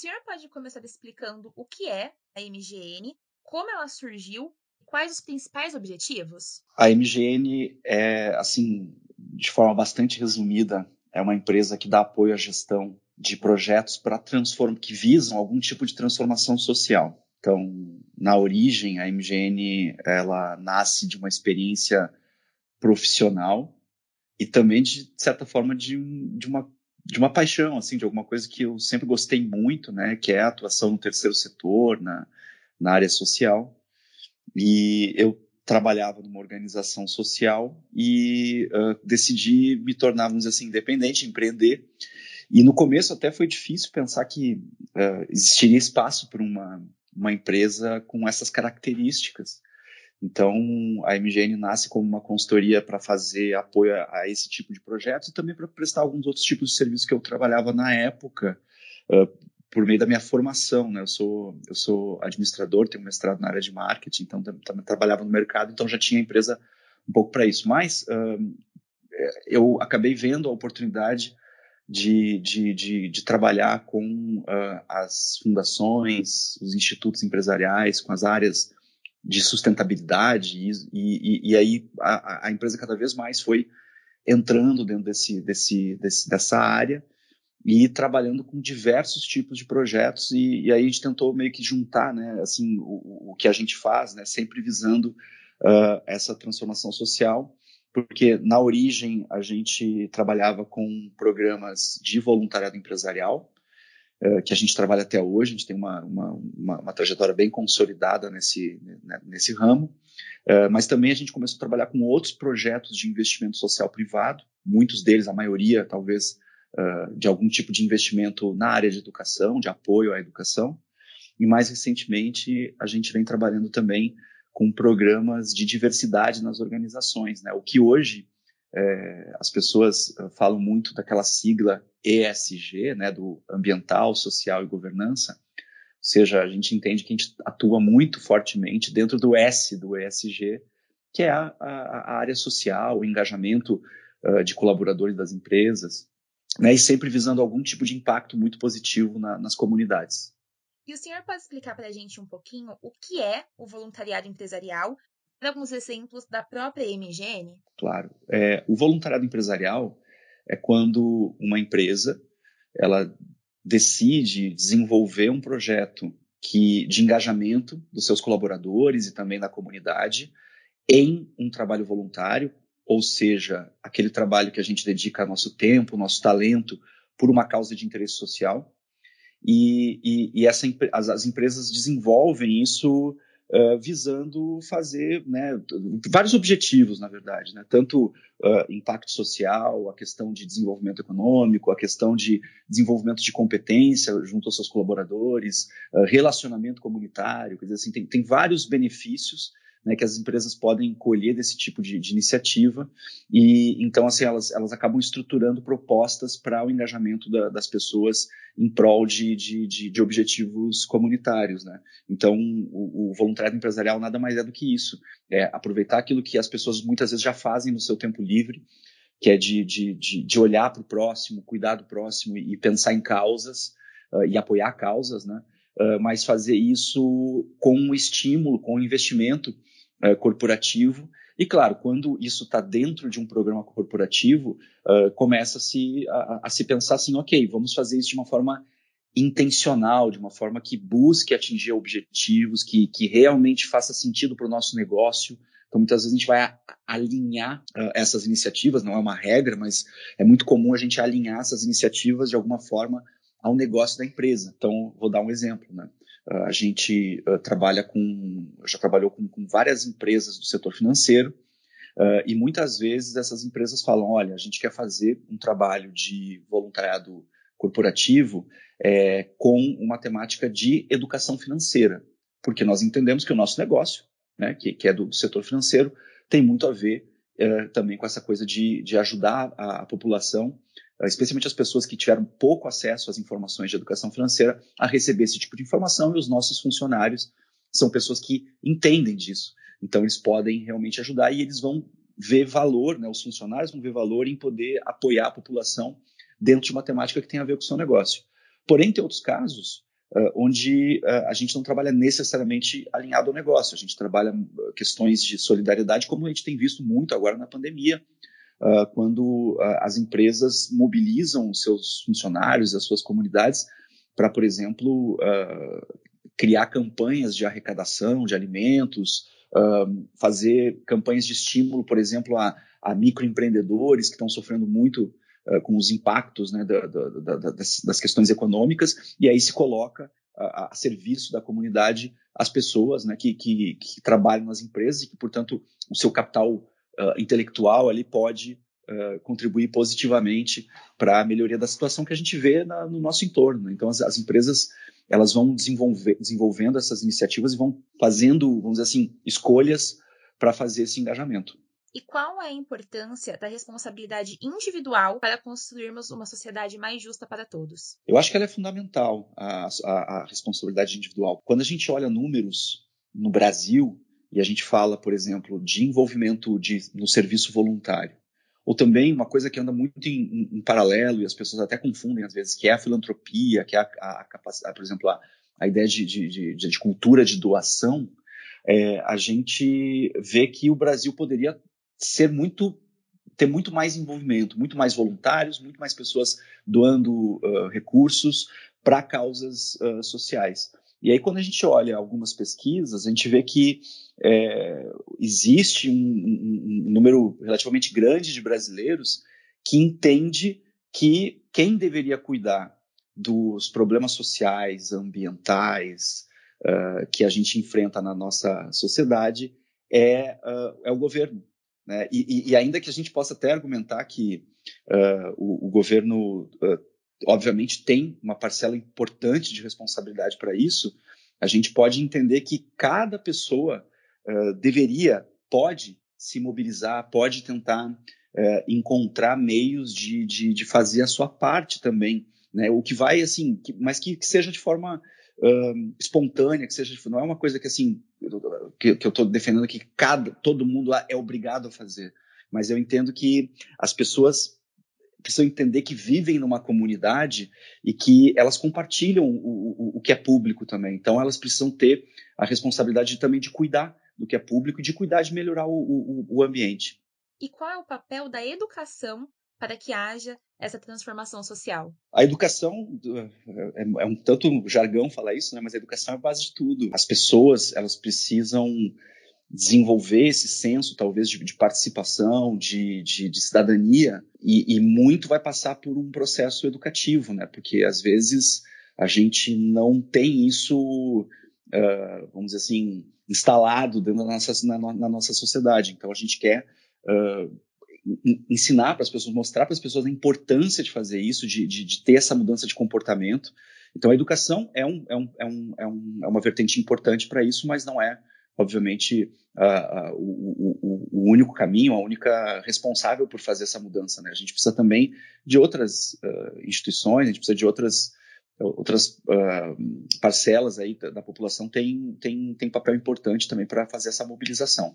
senhor pode começar explicando o que é a MGN, como ela surgiu e quais os principais objetivos? A MGN é, assim, de forma bastante resumida, é uma empresa que dá apoio à gestão de projetos para transform que visam algum tipo de transformação social. Então, na origem, a MGN ela nasce de uma experiência profissional e também de, certa forma de, de uma de uma paixão assim de alguma coisa que eu sempre gostei muito né que é a atuação no terceiro setor na, na área social. E eu trabalhava numa organização social e uh, decidi me tornar vamos dizer assim independente empreender. E no começo até foi difícil pensar que uh, existiria espaço para uma uma empresa com essas características então, a MGN nasce como uma consultoria para fazer apoio a, a, esse tipo de projetos e também para prestar alguns outros tipos de serviços que eu trabalhava na época, uh, por meio da minha formação. Né? Eu, sou, eu sou administrador, tenho mestrado na área de marketing, então também trabalhava no mercado, então já tinha empresa um pouco para isso. Mas uh, eu acabei vendo a oportunidade de, de, de, de trabalhar com uh, as fundações, os institutos empresariais, com as áreas de sustentabilidade e, e, e aí a, a, empresa cada vez mais foi entrando dentro desse, desse, desse, dessa área e trabalhando com diversos tipos de projetos e, e aí a gente tentou meio que juntar né assim o, o que a gente faz né sempre visando uh, essa transformação social porque na origem a gente trabalhava com programas de voluntariado empresarial que a gente trabalha até hoje, a gente tem uma, uma, uma, uma trajetória bem consolidada nesse, né, nesse ramo, uh, mas também a gente começou a trabalhar com outros projetos de investimento social privado, muitos deles, a maioria talvez, uh, de algum tipo de investimento na área de educação, de apoio à educação, e mais recentemente a gente vem trabalhando também com programas de diversidade nas organizações, né? o que hoje é, as pessoas falam muito daquela sigla ESG, né, do ambiental, social e governança, ou seja, a gente entende que a gente atua muito fortemente dentro do S do ESG, que é a, a, a área social, o engajamento uh, de colaboradores das empresas, né, e sempre visando algum tipo de impacto muito positivo na, nas comunidades. E o senhor pode explicar para a gente um pouquinho o que é o voluntariado empresarial alguns exemplos da própria MGN? Claro. É, o voluntariado empresarial é quando uma empresa ela decide desenvolver um projeto que de engajamento dos seus colaboradores e também da comunidade em um trabalho voluntário, ou seja, aquele trabalho que a gente dedica nosso tempo, nosso talento por uma causa de interesse social. E, e, e essa, as, as empresas desenvolvem isso uh, visando fazer né, vários objetivos, na verdade, né? tanto uh, impacto social, a questão de desenvolvimento econômico, a questão de desenvolvimento de competência junto aos seus colaboradores, uh, relacionamento comunitário, quer dizer assim, tem, tem vários benefícios né, que as empresas podem colher desse tipo de, de, iniciativa e então assim elas, elas acabam estruturando propostas para o engajamento da, das pessoas em prol de, de, de, objetivos comunitários, né? Então o, o, voluntariado empresarial nada mais é do que isso, é aproveitar aquilo que as pessoas muitas vezes já fazem no seu tempo livre, que é de, de, de, de olhar para o próximo, cuidar do próximo e, e pensar em causas uh, e apoiar causas, né? Mas fazer isso com um estímulo, com um investimento corporativo. E claro, quando isso está dentro de um programa corporativo, uh, começa-se a, a, se pensar assim, ok, vamos fazer isso de uma forma intencional, de uma forma que busque atingir objetivos, que, que realmente faça sentido para o nosso negócio. Então, muitas vezes a gente vai alinhar uh, essas iniciativas, não é uma regra, mas é muito comum a gente alinhar essas iniciativas de alguma forma ao negócio da empresa. Então, vou dar um exemplo, né? Uh, a gente uh, trabalha com, já trabalhou com, com, várias empresas do setor financeiro uh, e muitas vezes essas empresas falam, olha, a gente quer fazer um trabalho de voluntariado corporativo é, com uma temática de educação financeira, porque nós entendemos que o nosso negócio, né, que, que é do, do, setor financeiro, tem muito a ver também com essa coisa de, de ajudar a, a população eh, especialmente as pessoas que tiveram pouco acesso às informações de educação financeira, a receber esse tipo de informação, e os nossos funcionários são pessoas que entendem disso. Então, eles podem realmente ajudar e eles vão ver valor, né, os funcionários vão ver valor em poder apoiar a população dentro de uma temática que tem a ver com o seu negócio. Porém, tem outros casos uh, onde uh, a gente não trabalha necessariamente alinhado ao negócio, a gente trabalha questões de solidariedade, como a gente tem visto muito agora na pandemia, uh, quando as empresas mobilizam os seus funcionários, as suas comunidades, para, por exemplo, criar campanhas de arrecadação de alimentos, fazer campanhas de estímulo, por exemplo, a, a microempreendedores que estão sofrendo muito uh, com os impactos né, da, da, da, das, das, questões econômicas, e aí se coloca a, a serviço da comunidade as pessoas né, que, que, que, trabalham nas empresas e que, portanto, o seu capital uh, intelectual ali pode uh, contribuir positivamente para a melhoria da situação que a gente vê na, no nosso entorno. Então, as, as empresas elas vão desenvolvendo essas iniciativas e vão fazendo, vamos dizer assim, escolhas para fazer esse engajamento. E qual é a importância da responsabilidade individual para construirmos uma sociedade mais justa para todos? Eu acho que ela é fundamental, a, a, a responsabilidade individual. Quando a gente olha números no Brasil e a gente fala, por exemplo, de envolvimento de, no serviço voluntário, ou também uma coisa que anda muito em, em, paralelo e as pessoas até confundem às vezes, que é a filantropia, que é a, a capacidade, por exemplo, a, a ideia de, de, de, de, cultura de doação, é, a gente vê que o Brasil poderia ser muito ter muito mais envolvimento, muito mais voluntários, muito mais pessoas doando uh, recursos para causas uh, sociais. E aí, quando a gente olha algumas pesquisas, a gente vê que é, existe um, um, um, número relativamente grande de brasileiros que entende que quem deveria cuidar dos problemas sociais, ambientais, uh, que a gente enfrenta na nossa sociedade é, é o governo. Né? E, e, ainda que a gente possa até argumentar que uh, o, o, governo, uh, obviamente, tem uma parcela importante de responsabilidade para isso, a gente pode entender que cada pessoa uh, deveria, pode se mobilizar, pode tentar encontrar meios de, de, de, fazer a sua parte também. Né? O que vai, assim, que, mas que, que seja de forma uh, espontânea, que seja, não é uma coisa que assim, que, que eu estou defendendo que cada, todo mundo é obrigado a fazer, mas eu entendo que as pessoas precisam entender que vivem numa comunidade e que elas compartilham o, o, o que é público também. Então elas precisam ter a responsabilidade também de cuidar do que é público e de cuidar de melhorar o, o, o ambiente. E qual é o papel da educação para que haja essa transformação social? A educação é, é, um tanto jargão falar isso, né? Mas a educação é a base de tudo. As pessoas elas precisam desenvolver esse senso, talvez, de, de participação, de, de, de cidadania, e, e, muito vai passar por um processo educativo, né? Porque às vezes a gente não tem isso, uh, vamos dizer assim, instalado dentro da nossa, na, na nossa sociedade. Então a gente quer uh, ensinar para as pessoas, mostrar para as pessoas a importância de fazer isso, de, de, de, ter essa mudança de comportamento. Então, a educação é, um, é, um, é, um, é, é uma vertente importante para isso, mas não é, obviamente, uh, uh, o, o, o, único caminho, a única responsável por fazer essa mudança. Né? A gente precisa também de outras uh, instituições, a gente precisa de outras outras uh, parcelas aí da, da, população tem, tem, tem papel importante também para fazer essa mobilização.